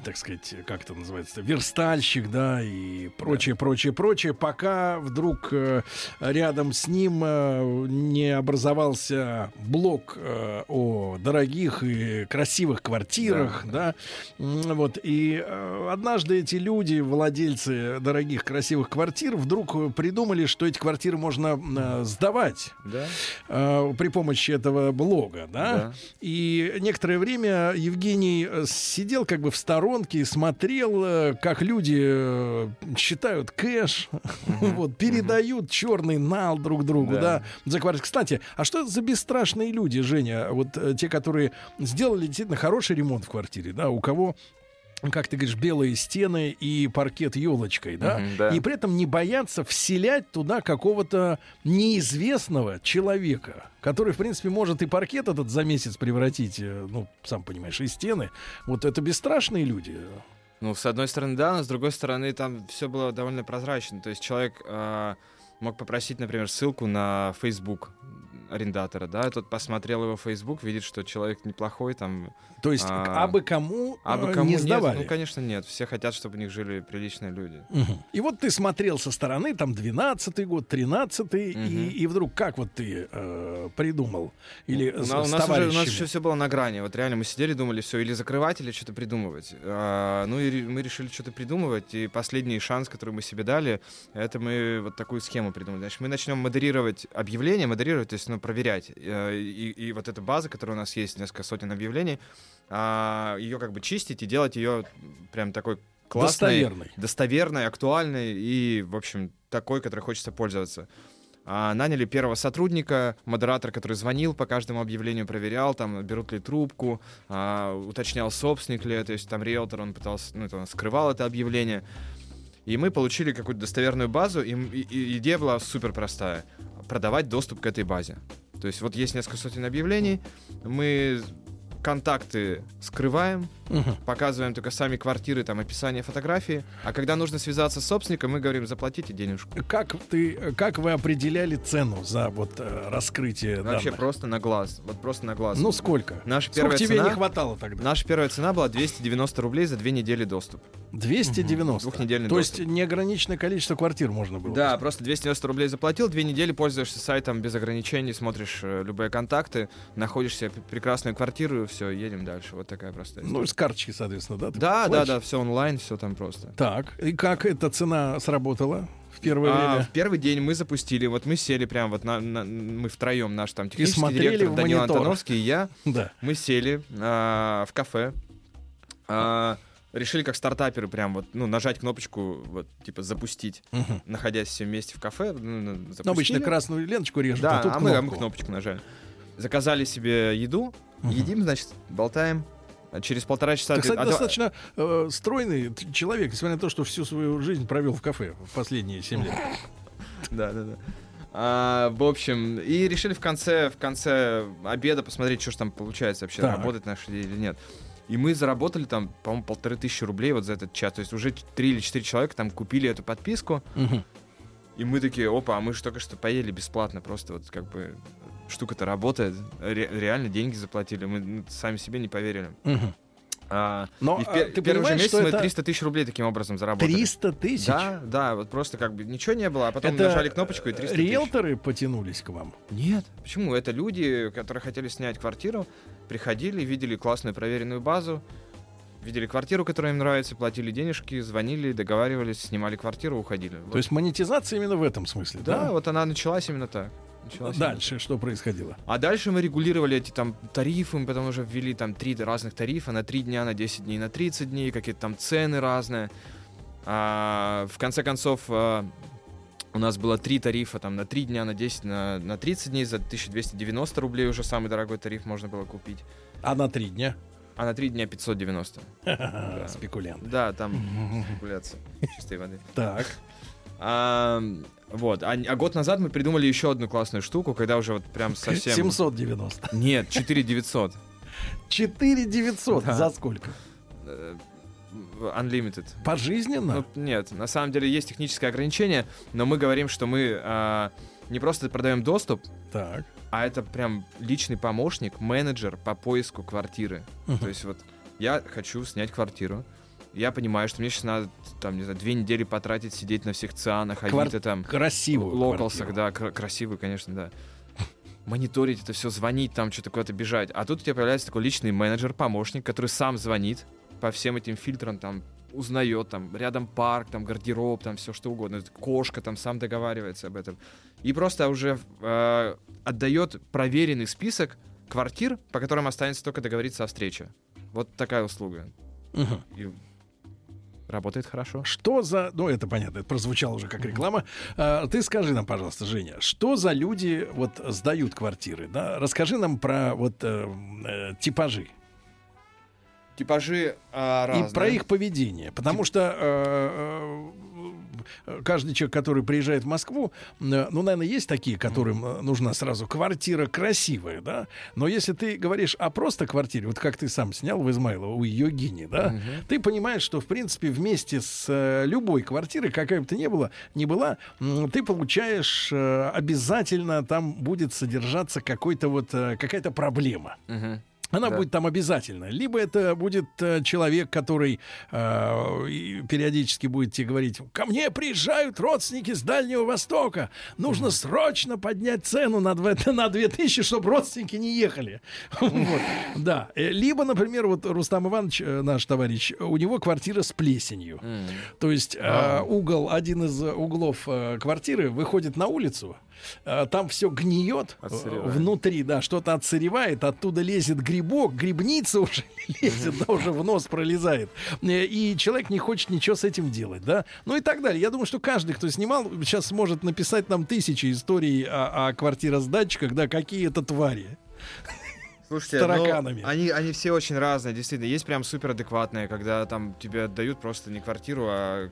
Speaker 2: так сказать, как это называется, верстальщик, да, и прочее, прочее, прочее, пока вдруг э, рядом с ним э, не образовался блок э, о дорогих и красивых квартирах, да, М, вот, и э, однажды эти люди, владельцы дорогих красивых квартир, вдруг э, придумали, что эти квартиры можно э, сдавать
Speaker 4: Да?
Speaker 2: э, при помощи этого блога, да?
Speaker 4: Да.
Speaker 2: И некоторое время Евгений э, сидел как бы в сторонке и смотрел, э, как люди считают кэш, вот, передают черный нал друг другу, да,
Speaker 4: Да.
Speaker 2: за квартиру. Кстати, а что за бесстрашные люди, Женя? Вот те, которые сделали действительно хороший ремонт в квартире, да, у кого как ты говоришь, белые стены и паркет елочкой, да?
Speaker 4: Мгм, да.
Speaker 2: И при этом не бояться вселять туда какого-то неизвестного человека, который, в принципе, может и паркет этот за месяц превратить, э, ну, сам понимаешь, и стены. Вот это бесстрашные люди.
Speaker 4: Ну, с одной стороны, да, но с другой стороны, там все было довольно прозрачно. То есть человек э, мог попросить, например, ссылку на Facebook арендатора, да, тот посмотрел его Facebook, видит, что человек неплохой, там,
Speaker 2: То есть,
Speaker 4: А,
Speaker 2: а бы кому,
Speaker 4: а бы
Speaker 2: э,
Speaker 4: кому
Speaker 2: не
Speaker 4: нет,
Speaker 2: сдавали.
Speaker 4: ну, конечно, нет. Все хотят, чтобы у них жили приличные люди.
Speaker 2: Мгм. И вот ты смотрел со стороны, там, 12-й год, 13-й, и,
Speaker 4: Мгм.
Speaker 2: и вдруг как вот ты э, придумал? Или
Speaker 4: У
Speaker 2: с,
Speaker 4: у нас, уже, у нас еще все было на грани. Вот реально мы сидели, думали, все, или закрывать, или что-то придумывать. А, ну и мы решили что-то придумывать. И последний шанс, который мы себе дали, это мы вот такую схему придумали. Значит, мы начнем модерировать объявления, модерировать, то есть ну, проверять. Э, И, и вот эта база, которая у нас есть, несколько сотен объявлений, ее как бы чистить и делать ее прям такой классной,
Speaker 2: Достоверной.
Speaker 4: достоверной, актуальной и, в общем, такой, которой хочется пользоваться. А, наняли первого сотрудника, модератор, который звонил по каждому объявлению, проверял, там, берут ли трубку, а, уточнял, собственник ли, то есть там риэлтор, он пытался, ну, он скрывал это объявление. И мы получили какую-то достоверную базу, и, и- и идея была супер простая. Продавать доступ к этой базе. То есть вот есть несколько сотен объявлений, мы контакты скрываем,
Speaker 2: Мгм.
Speaker 4: показываем только сами квартиры, там описание фотографии, а когда нужно связаться с собственником, мы говорим, заплатите денежку.
Speaker 2: Как ты, как вы определяли цену за вот э, раскрытие
Speaker 4: Вообще
Speaker 2: данных?
Speaker 4: просто на глаз, вот просто на глаз.
Speaker 2: Ну сколько?
Speaker 4: Наша
Speaker 2: Сколько
Speaker 4: первая
Speaker 2: тебе
Speaker 4: цена,
Speaker 2: не хватало тогда?
Speaker 4: наша первая цена была 290 рублей за две недели доступ.
Speaker 2: 290.
Speaker 4: Двухнедельный
Speaker 2: То
Speaker 4: доступ.
Speaker 2: есть неограниченное количество квартир можно было.
Speaker 4: Да, просто 290 рублей заплатил, две недели пользуешься сайтом без ограничений, смотришь э, любые контакты, находишь себе п- прекрасную квартиру, все, едем дальше. Вот такая простая история.
Speaker 2: Ну, с карточки, соответственно, да? ты
Speaker 4: да, да,
Speaker 2: платишь?
Speaker 4: да, все онлайн, все там просто.
Speaker 2: Так, и как эта цена сработала в первое
Speaker 4: А,
Speaker 2: время?
Speaker 4: в первый день мы запустили, вот мы сели прям вот на, на- мы втроем, наш там технический директор Данил
Speaker 2: монитор.
Speaker 4: Антоновский и я,
Speaker 2: Да.
Speaker 4: мы сели а, в кафе, а, решили как стартаперы прям вот, ну, нажать кнопочку, вот, типа, запустить,
Speaker 2: Мгм.
Speaker 4: находясь все вместе в кафе, ну, ну,
Speaker 2: Ну, обычно красную ленточку режут,
Speaker 4: Да,
Speaker 2: а тут
Speaker 4: а мы, а мы кнопочку нажали. Заказали себе еду,
Speaker 2: Мгм.
Speaker 4: едим, значит, болтаем. А Через полтора часа...
Speaker 2: Ты, кстати,
Speaker 4: а то-
Speaker 2: достаточно э, стройный человек, несмотря на то, что всю свою жизнь провел в кафе в последние 7 лет.
Speaker 4: Да, да, да. А, в общем, и решили в конце, в конце обеда посмотреть, что же там получается вообще,
Speaker 2: Так.
Speaker 4: работать наши или нет. И мы заработали там, по-моему, полторы тысячи рублей вот за этот час. То есть уже три или четыре человека там купили эту подписку.
Speaker 2: Мгм.
Speaker 4: И мы такие, опа, а мы же только что поели бесплатно. Просто вот как бы штука-то работает. Ре- реально деньги заплатили. Мы ну, сами себе не поверили.
Speaker 2: Мгм.
Speaker 4: А,
Speaker 2: Но
Speaker 4: и в
Speaker 2: а,
Speaker 4: пе-
Speaker 2: ты
Speaker 4: первый же месяц
Speaker 2: что
Speaker 4: мы
Speaker 2: это
Speaker 4: 300 тысяч рублей таким образом заработали.
Speaker 2: 300 тысяч?
Speaker 4: Да, да, вот просто как бы ничего не было, а потом
Speaker 2: Это
Speaker 4: нажали кнопочку и 300 тысяч.
Speaker 2: риэлторы потянулись к вам?
Speaker 4: Нет, почему? Это люди, которые хотели снять квартиру, приходили, видели классную проверенную базу, видели квартиру, которая им нравится, платили денежки, звонили, договаривались, снимали квартиру, уходили. Вот.
Speaker 2: То есть монетизация именно в этом смысле,
Speaker 4: да,
Speaker 2: да?
Speaker 4: вот она началась именно так. Началась именно
Speaker 2: Дальше что происходило?
Speaker 4: А дальше мы регулировали эти там тарифы, мы потом уже ввели там три разных тарифа на 3 дня, на 10 дней, на 30 дней, какие-то там цены разные. А, в конце концов, а, у нас было три тарифа там на 3 дня, на 10, на, на 30 дней за 1290 рублей уже самый дорогой тариф можно было купить.
Speaker 2: А на три дня?
Speaker 4: А на 3 дня 590.
Speaker 2: Спекулянт.
Speaker 4: Да, там спекуляция чистой воды.
Speaker 2: Так.
Speaker 4: А, вот. А, а год назад мы придумали еще одну классную штуку, когда уже вот прям совсем...
Speaker 2: 790.
Speaker 4: Нет, 4900.
Speaker 2: 4900
Speaker 4: Да.
Speaker 2: за сколько?
Speaker 4: Э, Unlimited.
Speaker 2: Пожизненно?
Speaker 4: Ну, нет, на самом деле есть техническое ограничение, но мы говорим, что мы а, не просто продаем доступ,
Speaker 2: так.
Speaker 4: а это прям личный помощник, менеджер по поиску квартиры. То есть вот я хочу снять квартиру, я понимаю, что мне сейчас надо, там, не знаю, две недели потратить, сидеть на всех цианах,
Speaker 2: Квар-
Speaker 4: авито там,
Speaker 2: Красивую
Speaker 4: локалсах,
Speaker 2: квартиру.
Speaker 4: да, кра- красивый, конечно, да. Мониторить это все, звонить там, что-то куда-то бежать. А тут у тебя появляется такой личный менеджер, помощник, который сам звонит по всем этим фильтрам, там, узнает, там, рядом парк, там, гардероб, там, все что угодно. Кошка там сам договаривается об этом. И просто уже э, отдает проверенный список квартир, по которым останется только договориться о встрече. Вот такая услуга.
Speaker 2: Мгм.
Speaker 4: И работает хорошо.
Speaker 2: Что за... Ну, это понятно, это прозвучало уже как реклама. А, ты скажи нам, пожалуйста, Женя, что за люди вот сдают квартиры? Да? Расскажи нам про вот э, э, типажи
Speaker 4: Типажи а, разные.
Speaker 2: и про их поведение. Потому что э, э, каждый человек, который приезжает в Москву, э, ну, наверное, есть такие, которым э, нужна сразу квартира красивая, да? Но если ты говоришь о просто квартире, вот как ты сам снял в Измайлово у Йогини, да?
Speaker 4: Мгм.
Speaker 2: ты понимаешь, что, в принципе, вместе с э, любой квартирой, какая бы то ни была, ни была, ты получаешь э, обязательно там будет содержаться какой-то вот э, какая-то проблема.
Speaker 4: Мгм.
Speaker 2: Она
Speaker 4: Да.
Speaker 2: будет там обязательно. Либо это будет э, человек, который э, периодически будет тебе говорить: ко мне приезжают родственники с Дальнего Востока. Нужно срочно поднять цену на, дв- на 2000, чтобы родственники не ехали. Вот. Да. Э, Либо, например, вот Рустам Иванович, э, наш товарищ, у него квартира с плесенью. То есть э, угол, один из углов э, квартиры выходит на улицу, там все гниет э,
Speaker 4: Отсыревает.
Speaker 2: внутри, да, что-то отсыревает, оттуда лезет грибок, грибница уже лезет, да, уже в нос пролезает. Э, И человек не хочет ничего с этим делать, да. Ну и так далее. Я думаю, что каждый, кто снимал, сейчас сможет написать нам тысячи историй о, о квартиросдатчиках, да, какие это твари.
Speaker 4: Слушайте,
Speaker 2: С тараканами.
Speaker 4: ну, они, они все очень разные, действительно. Есть прям супер адекватные, когда там тебе отдают просто не квартиру, а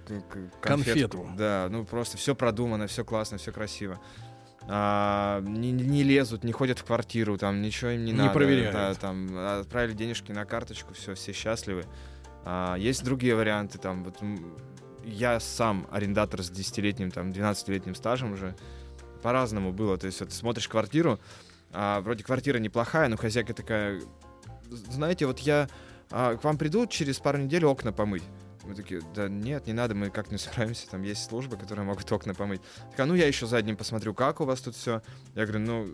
Speaker 4: конфетку.
Speaker 2: Конфету.
Speaker 4: Да, ну просто все продумано, все классно, все красиво. А, не, не лезут, не ходят в квартиру, там ничего им не,
Speaker 2: Не
Speaker 4: надо.
Speaker 2: проверяют.
Speaker 4: Да, там отправили денежки на карточку, все, все счастливы. А, есть другие варианты, там вот я сам арендатор с 10-летним, там 12-летним стажем уже. По-разному было. То есть вот смотришь квартиру, а, вроде квартира неплохая, но хозяйка такая, знаете, вот я а, к вам приду через пару недель окна помыть. Мы такие, да нет, не надо, мы как-нибудь справимся, там есть службы, которые могут окна помыть. Такая, ну я еще задним посмотрю, как у вас тут все. Я говорю, ну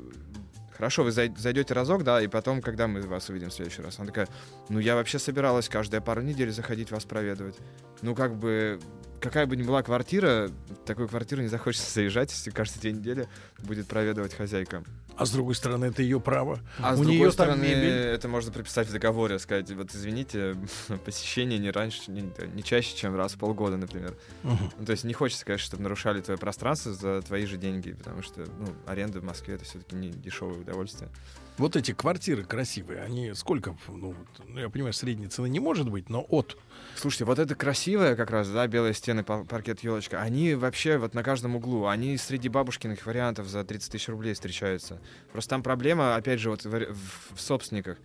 Speaker 4: хорошо, вы зай- зайдете разок, да, и потом, когда мы вас увидим в следующий раз. Она такая, ну я вообще собиралась каждые пару недель заходить вас проведывать. Ну как бы, какая бы ни была квартира, такую квартиру не захочется заезжать, если каждые две недели будет проведывать хозяйка.
Speaker 2: А с другой стороны, это ее право.
Speaker 4: А
Speaker 2: У
Speaker 4: с другой стороны,
Speaker 2: мебель.
Speaker 4: это можно прописать в договоре, сказать, вот извините, посещение не раньше, не, не чаще, чем раз в полгода, например.
Speaker 2: Мгм.
Speaker 4: Ну, то есть не хочется, конечно, чтобы нарушали твое пространство за твои же деньги, потому что, ну, аренда в Москве это все-таки не дешевое удовольствие.
Speaker 2: Вот эти квартиры красивые, они сколько, ну, ну, я понимаю, средней цены не может быть, но от.
Speaker 4: Слушайте, вот это красивое как раз, да, белые стены, пар- паркет, елочка, они вообще вот на каждом углу, они среди бабушкиных вариантов за 30 тысяч рублей встречаются. Просто там проблема, опять же, вот в, в- в собственниках.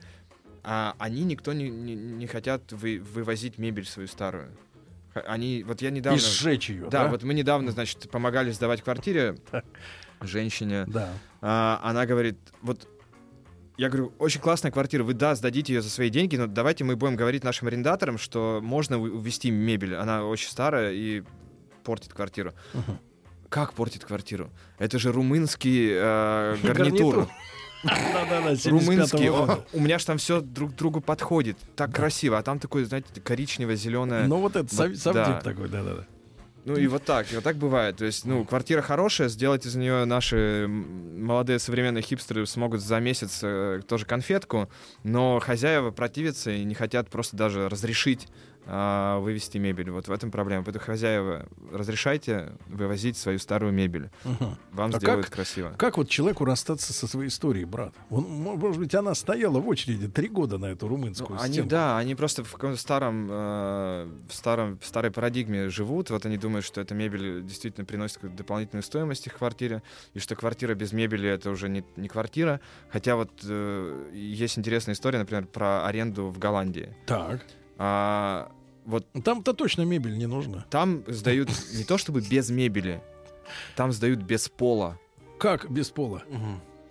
Speaker 4: А они никто не, не, не хотят вы- вывозить мебель свою старую. Они, вот я недавно...
Speaker 2: И сжечь ее,
Speaker 4: да,
Speaker 2: да?
Speaker 4: вот мы недавно, значит, помогали сдавать квартире женщине.
Speaker 2: Да.
Speaker 4: А, она говорит, вот я говорю, очень классная квартира, вы, да, сдадите ее за свои деньги, но давайте мы будем говорить нашим арендаторам, что можно увезти мебель, она очень старая и портит квартиру.
Speaker 2: Мгм.
Speaker 4: Как портит квартиру? Это же румынский э,
Speaker 2: Гарнитур.
Speaker 4: гарнитур.
Speaker 2: Да-да-да, 75-го
Speaker 4: Румынский. у меня же там все друг другу подходит. Так красиво. А там такой, знаете, коричнево-зеленое.
Speaker 2: Ну вот это
Speaker 4: да.
Speaker 2: такой, да-да-да.
Speaker 4: Ну и вот так, и вот так бывает. То есть, ну, квартира хорошая, сделать из нее наши молодые современные хипстеры смогут за месяц э, тоже конфетку, но хозяева противятся и не хотят просто даже разрешить а, вывести мебель. Вот в этом проблема. Поэтому хозяева, разрешайте вывозить свою старую мебель.
Speaker 2: Мгм.
Speaker 4: Вам
Speaker 2: А
Speaker 4: сделают
Speaker 2: как-
Speaker 4: красиво.
Speaker 2: Как вот человеку расстаться со своей историей, брат? Он, мо- может быть, она стояла в очереди три года на эту
Speaker 4: Ну,
Speaker 2: румынскую
Speaker 4: они,
Speaker 2: стенку.
Speaker 4: да, они просто в каком-то старом, э, в старом, в старой парадигме живут. Вот они думают, что эта мебель действительно приносит дополнительную стоимость их квартире, и что квартира без мебели это уже не, не квартира. Хотя вот э, есть интересная история, например, про аренду в Голландии.
Speaker 2: Так.
Speaker 4: А, вот
Speaker 2: Ну, Там-то точно мебель не нужна.
Speaker 4: там сдают не то чтобы без мебели, там сдают без пола.
Speaker 2: Как без пола?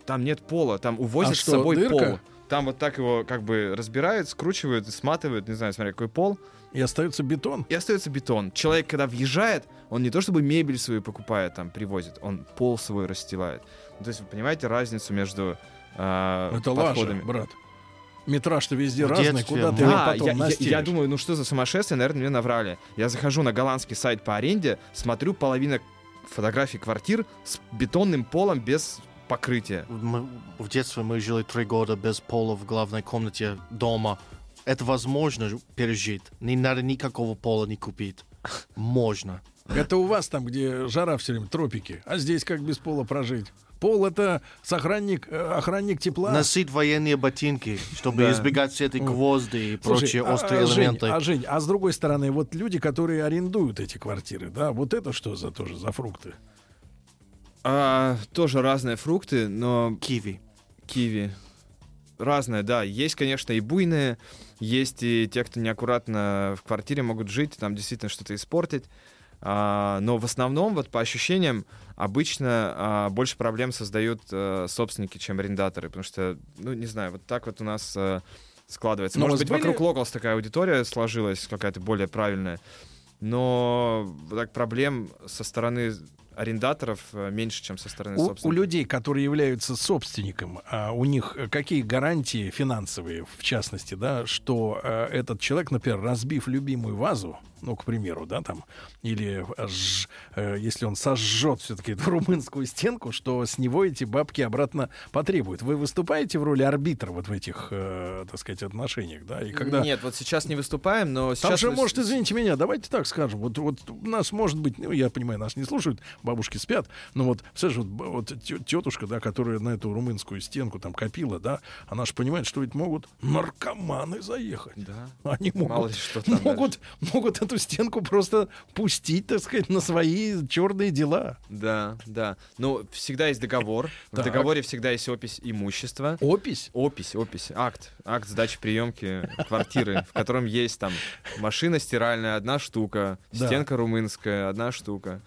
Speaker 4: Там нет пола, там увозят
Speaker 2: А
Speaker 4: с
Speaker 2: что,
Speaker 4: собой
Speaker 2: дырка?
Speaker 4: пол. Там вот так его как бы разбирают, скручивают, сматывают, не знаю, смотря какой пол.
Speaker 2: И остается бетон.
Speaker 4: И остается бетон. Человек, когда въезжает, он не то чтобы мебель свою покупает, там, привозит, он пол свой расстилает. Ну, то есть вы понимаете разницу между э,
Speaker 2: Это лажа,
Speaker 4: подходами?
Speaker 2: брат. Метраж-то везде
Speaker 3: В
Speaker 2: разный,
Speaker 3: детстве
Speaker 2: куда ты
Speaker 4: Да,
Speaker 2: потом
Speaker 4: я, я-
Speaker 2: настелишь?
Speaker 4: я думаю, ну что за сумасшествие, наверное, мне наврали. Я захожу на голландский сайт по аренде, смотрю половина фотографий квартир с бетонным полом без покрытия.
Speaker 3: Мы- в детстве мы жили три года без пола в главной комнате дома. Это возможно пережить. Не надо никакого пола не купить. Можно.
Speaker 2: Это у вас там, где жара все время, тропики. А здесь как без пола прожить? Пол это сохранник, э, охранник тепла.
Speaker 3: Носить военные ботинки, чтобы
Speaker 4: Да.
Speaker 3: избегать все эти гвозди и
Speaker 2: Слушай,
Speaker 3: прочие
Speaker 2: а-
Speaker 3: острые
Speaker 2: а, Жень,
Speaker 3: элементы.
Speaker 2: а, Жень, а с другой стороны, вот люди, которые арендуют эти квартиры, да, вот это что за тоже за фрукты?
Speaker 4: А, тоже разные фрукты, но
Speaker 3: Киви.
Speaker 4: киви. Разное, да. Есть, конечно, и буйные, есть и те, кто неаккуратно в квартире могут жить, там действительно что-то испортить. А, но в основном, вот по ощущениям, обычно а, больше проблем создают э, собственники, чем арендаторы, потому что, ну, не знаю, вот так вот у нас э, складывается.
Speaker 2: Но у
Speaker 4: Может быть,
Speaker 2: были-
Speaker 4: вокруг Локалс такая аудитория сложилась, какая-то более правильная, но так проблем со стороны арендаторов э, меньше, чем со стороны
Speaker 2: У, у
Speaker 4: собственников.
Speaker 2: людей, которые являются собственником, а у них какие гарантии финансовые, в частности, да, что э, этот человек, например, разбив любимую вазу, ну, к примеру, да, там, или э, ж- э, если он сожжет все-таки эту румынскую стенку, что с него эти бабки обратно потребуют. Вы выступаете в роли арбитра вот в этих, э, так сказать, отношениях, да, и когда...
Speaker 4: Нет, вот сейчас не выступаем, но
Speaker 2: Там
Speaker 4: сейчас...
Speaker 2: же,
Speaker 4: мы-
Speaker 2: может, извините меня, давайте так скажем. Вот, вот нас может быть, ну, я понимаю, нас не слушают, бабушки спят, но вот, вот, б- вот тё- тетушка, да, которая на эту румынскую стенку там копила, да, она же понимает, что ведь могут наркоманы заехать.
Speaker 4: Да.
Speaker 2: Они
Speaker 4: Мало
Speaker 2: могут,
Speaker 4: ли что там
Speaker 2: могут, могут эту стенку просто пустить, так сказать, на свои черные дела.
Speaker 4: Да, да. Ну, всегда есть договор. В
Speaker 2: Так.
Speaker 4: договоре всегда есть опись имущества.
Speaker 2: Опись.
Speaker 4: Опись, опись, акт, акт сдачи приемки квартиры, в котором есть там машина стиральная одна штука,
Speaker 2: Да.
Speaker 4: стенка румынская одна штука.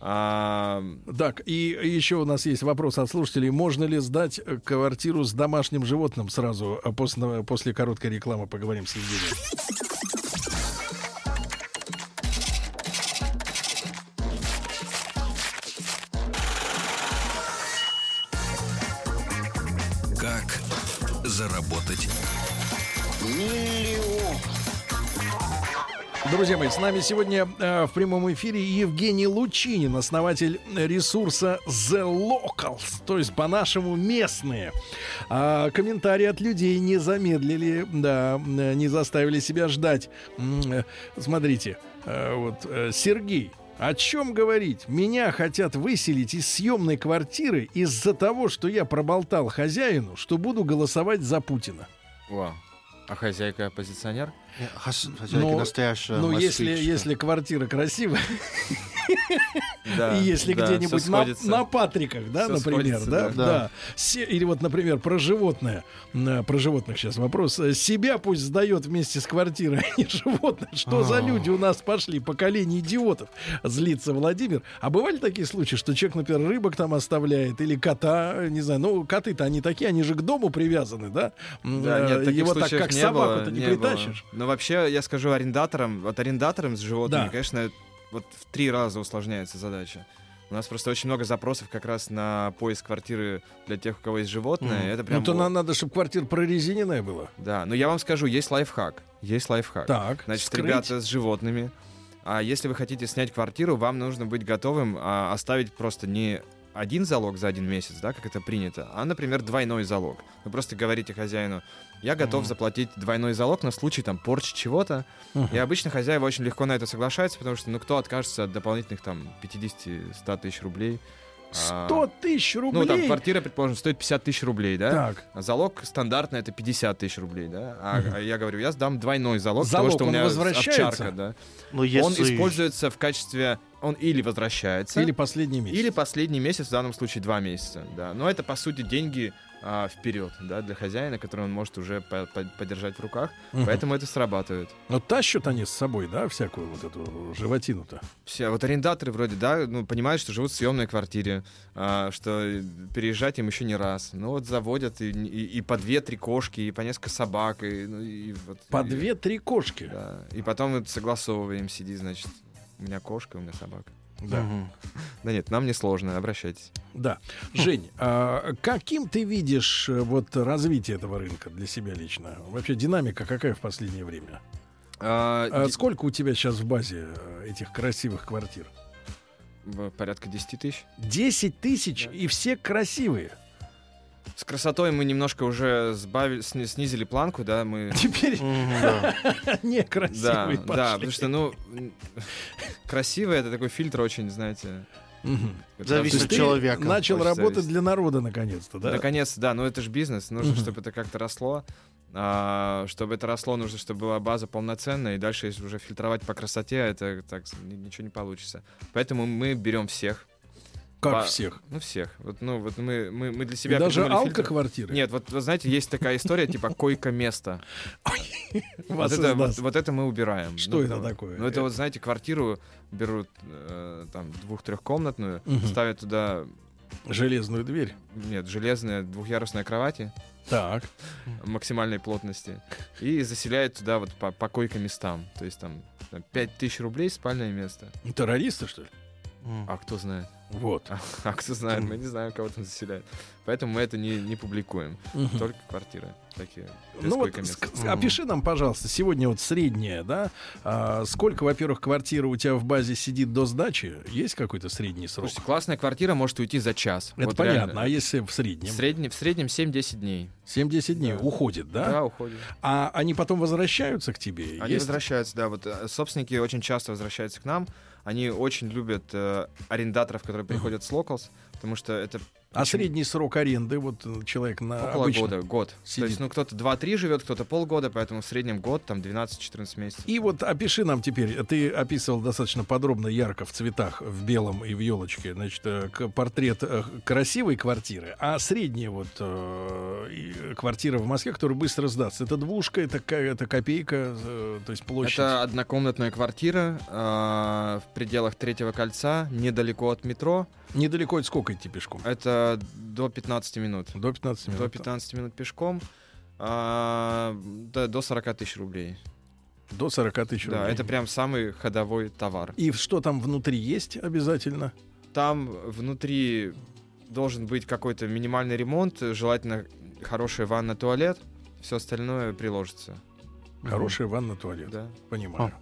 Speaker 4: А,
Speaker 2: Так, и еще у нас есть вопрос от слушателей. Можно ли сдать э, квартиру с домашним животным сразу? А после, после короткой рекламы поговорим с Евгением. Друзья мои, с нами сегодня э, в прямом эфире Евгений Лучинин, основатель ресурса The Locals, то есть по-нашему местные. А, комментарии от людей не замедлили, да, э, не заставили себя ждать. Э, Смотрите, э, вот э, Сергей. О чем говорить? Меня хотят выселить из съемной квартиры из-за того, что я проболтал хозяину, что буду голосовать за Путина.
Speaker 4: вау. А хозяйка оппозиционер?
Speaker 3: Э, Хозяйка
Speaker 2: Ну,
Speaker 3: настоящая
Speaker 2: Ну, если, если квартира красивая,
Speaker 4: Да.
Speaker 2: И если
Speaker 4: да,
Speaker 2: где-нибудь на, Патриках, да, например, да,
Speaker 3: да.
Speaker 2: да. Се- или вот, например, про животное, М, про животных сейчас вопрос. Э, Себя пусть сдает вместе с квартирой, а не животное. Что за
Speaker 3: А.
Speaker 2: люди у нас пошли? Поколение идиотов. Злится Владимир. А бывали такие случаи, что человек, например, рыбок там оставляет или кота, э, не знаю, ну, коты-то они такие, они же к дому привязаны, да?
Speaker 4: Да,
Speaker 2: э,
Speaker 4: нет, таких
Speaker 2: Его так
Speaker 4: случаев
Speaker 2: как собаку-то не,
Speaker 4: не было. Но вообще, я скажу арендаторам, вот арендаторам с животными,
Speaker 2: Да.
Speaker 4: конечно, вот в три раза усложняется задача. У нас просто очень много запросов как раз на поиск квартиры для тех, у кого есть животное.
Speaker 3: Мгм.
Speaker 4: Это прям...
Speaker 2: Ну, то
Speaker 4: вот.
Speaker 2: нам надо, чтобы квартира прорезиненная была.
Speaker 4: Да, но я вам скажу, есть лайфхак. Есть лайфхак.
Speaker 2: Так,
Speaker 4: Значит,
Speaker 2: вскрыть.
Speaker 4: ребята с животными. А если вы хотите снять квартиру, вам нужно быть готовым а, оставить просто не один залог за один месяц, да, как это принято, а, например, двойной залог. Вы просто говорите хозяину, я готов
Speaker 3: Мгм.
Speaker 4: заплатить двойной залог на случай там порчи чего-то. И обычно хозяева очень легко на это соглашаются, потому что, ну, кто откажется от дополнительных там 50-100 тысяч рублей? А,
Speaker 2: 100 тысяч
Speaker 4: Ну,
Speaker 2: рублей.
Speaker 4: там квартира, предположим, стоит 50 тысяч рублей, да?
Speaker 2: Так.
Speaker 4: А залог стандартно это 50 тысяч рублей, да? А, а я говорю, я сдам двойной залог,
Speaker 2: Залог,
Speaker 4: потому что у
Speaker 2: он
Speaker 4: меня
Speaker 2: возвращается?
Speaker 4: овчарка, да.
Speaker 3: Но
Speaker 4: Он
Speaker 3: если...
Speaker 4: используется в качестве... Он или возвращается,
Speaker 2: Или последний месяц.
Speaker 4: или последний месяц, в данном случае два месяца, да. Но это, по сути, деньги а, вперед, да, для хозяина, которые он может уже по- по- подержать в руках.
Speaker 2: Мгм.
Speaker 4: Поэтому это срабатывает.
Speaker 2: Но тащат они с собой, да, всякую вот эту животину-то.
Speaker 4: Все, вот арендаторы вроде, да, ну, понимают, что живут в съемной квартире, а, что переезжать им еще не раз. Ну, вот заводят и, и- и по две-три кошки, и по несколько собак, и, ну, и вот...
Speaker 2: По две-три кошки.
Speaker 4: Да. И потом вот согласовываем, сиди, значит, у меня кошка, у меня собака.
Speaker 2: Да.
Speaker 4: Да нет, нам не сложно, обращайтесь.
Speaker 2: Да. Жень, а каким ты видишь э, вот развитие этого рынка для себя лично? Вообще динамика какая в последнее время?
Speaker 4: А,
Speaker 2: А
Speaker 4: ди-
Speaker 2: сколько у тебя сейчас в базе э, этих красивых квартир?
Speaker 4: порядка 10 тысяч.
Speaker 2: 10 тысяч
Speaker 4: Да.
Speaker 2: и все красивые.
Speaker 4: С красотой мы немножко уже сбавили, сни- снизили планку, да, мы...
Speaker 2: Теперь
Speaker 3: Мгм, да.
Speaker 2: не
Speaker 4: Да,
Speaker 2: красивые пошли.
Speaker 4: да, потому что, ну, м, красиво это такой фильтр очень, знаете...
Speaker 3: Зависит от человека.
Speaker 2: начал работать для народа наконец-то, да?
Speaker 4: Наконец, да, но это же бизнес, нужно, чтобы это как-то росло. А, чтобы это росло, нужно, чтобы была база полноценная, и дальше, если уже фильтровать по красоте, это так ни- ничего не получится. Поэтому мы берем всех.
Speaker 2: Как
Speaker 4: По-
Speaker 2: всех.
Speaker 4: Ну, всех. Вот, ну, вот мы, мы, мы для
Speaker 2: И
Speaker 4: себя
Speaker 2: даже
Speaker 4: придумали фильтр.
Speaker 2: алко-квартиры.
Speaker 4: Нет, вот вы знаете, есть такая история, типа койко-место. Вот это, вот,
Speaker 2: издаст.
Speaker 4: вот это мы убираем.
Speaker 2: Что
Speaker 4: Ну,
Speaker 2: это такое?
Speaker 4: Ну, это вот, знаете, квартиру берут э, там двух-трехкомнатную, ставят туда,
Speaker 2: Железную дверь.
Speaker 4: нет, железные двухъярусные кровати
Speaker 2: Так.
Speaker 4: максимальной плотности и заселяют туда вот по, по койко-местам. То есть там, там 5000 рублей спальное место.
Speaker 2: Террористы, что ли?
Speaker 4: А кто знает?
Speaker 2: Вот.
Speaker 4: А, а кто знает? Мы не знаем, кого там заселяют. Поэтому мы это не, не публикуем.
Speaker 2: Мгм.
Speaker 4: Только квартиры такие.
Speaker 2: Ну вот, ск- опиши нам, пожалуйста, сегодня вот средняя, да? А, сколько, во-первых, квартира у тебя в базе сидит до сдачи? Есть какой-то средний срок?
Speaker 4: Слушайте, классная квартира может уйти за час.
Speaker 2: Это
Speaker 4: Вот
Speaker 2: понятно.
Speaker 4: реально.
Speaker 2: А если в
Speaker 4: В,
Speaker 2: среднем?
Speaker 4: среднем, в среднем 7-10 дней.
Speaker 2: 7-10 дней
Speaker 4: Да.
Speaker 2: уходит, да?
Speaker 4: Да, уходит.
Speaker 2: А они потом возвращаются к тебе?
Speaker 4: Они
Speaker 2: Есть?
Speaker 4: возвращаются, да. Вот э, собственники очень часто возвращаются к нам. Они очень любят э, арендаторов, которые приходят с Locals, потому что это
Speaker 2: А средний срок аренды, вот э, человек на
Speaker 4: около
Speaker 2: обычно-
Speaker 4: года, год.
Speaker 2: сидит.
Speaker 4: То есть, ну, кто-то 2-3 живет, кто-то полгода, поэтому в среднем год, там 12-14 месяцев.
Speaker 2: И вот опиши нам теперь, ты описывал достаточно подробно, ярко, в цветах, в белом и в елочке, значит, э, портрет э, красивой квартиры, а средняя вот э, квартира в Москве, которая быстро сдастся, это двушка, это, это копейка, э, то есть площадь.
Speaker 4: Это однокомнатная квартира э, в пределах третьего кольца, недалеко от метро.
Speaker 2: Недалеко от сколько идти пешком?
Speaker 4: Это до 15 минут.
Speaker 2: До 15 минут.
Speaker 4: До 15 минут пешком. а, да, до 40 тысяч рублей.
Speaker 2: До 40 тысяч
Speaker 4: Да,
Speaker 2: рублей.
Speaker 4: это прям самый ходовой товар.
Speaker 2: И что там внутри есть обязательно?
Speaker 4: Там внутри должен быть какой-то минимальный ремонт, желательно хорошая ванна, туалет. Все остальное приложится.
Speaker 2: Хорошая ванна, туалет.
Speaker 4: Да.
Speaker 2: Понимаю.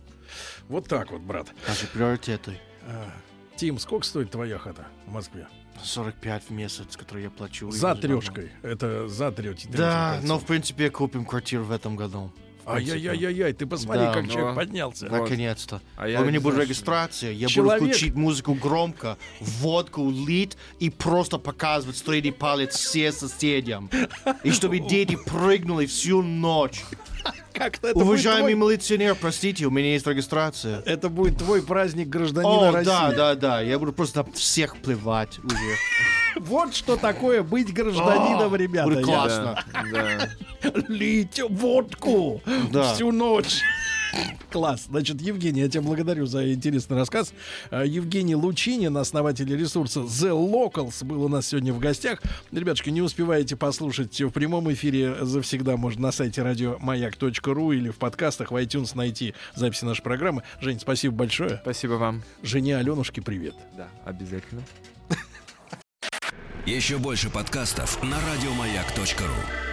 Speaker 2: Вот так вот, брат.
Speaker 3: Даже приоритеты.
Speaker 2: А, Тим, сколько стоит твоя хата в Москве?
Speaker 3: 45 в месяц, который я плачу.
Speaker 2: За трешкой. Это за треть.
Speaker 3: Да, но в принципе купим квартиру в этом году.
Speaker 2: Ай-яй-яй-яй, ты посмотри,
Speaker 3: Да,
Speaker 2: как
Speaker 4: но-
Speaker 2: человек поднялся.
Speaker 3: Наконец-то.
Speaker 4: А я
Speaker 3: У меня будет регистрация, я
Speaker 2: Человек-
Speaker 3: буду включить музыку громко, водку лить и просто показывать средний палец все соседям. И чтобы дети прыгнули всю ночь.
Speaker 2: Как-то это
Speaker 3: Уважаемый
Speaker 2: твой,
Speaker 3: милиционер, простите, у меня есть регистрация.
Speaker 2: это будет твой праздник гражданина
Speaker 3: О,
Speaker 2: России.
Speaker 3: да, да, да, я буду просто всех плевать уже.
Speaker 2: Вот что такое быть гражданином, ребята.
Speaker 3: будет классно.
Speaker 2: Лить водку всю ночь. Класс. Значит, Евгений, я тебя благодарю за интересный рассказ. А, Евгений Лучинин, основатель ресурса The Locals, был у нас сегодня в гостях. Ребятушки, не успеваете послушать в прямом эфире, завсегда можно на сайте радиомаяк.ру или в подкастах в iTunes найти записи нашей программы. Жень, спасибо большое.
Speaker 4: Спасибо вам.
Speaker 2: Жене Аленушке привет.
Speaker 4: Да, обязательно.
Speaker 1: Еще больше подкастов на радиомаяк.ру.